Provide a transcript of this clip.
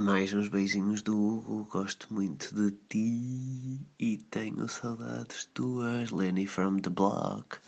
Mais uns beijinhos do Hugo, gosto muito de ti e tenho saudades tuas, Lenny from the block.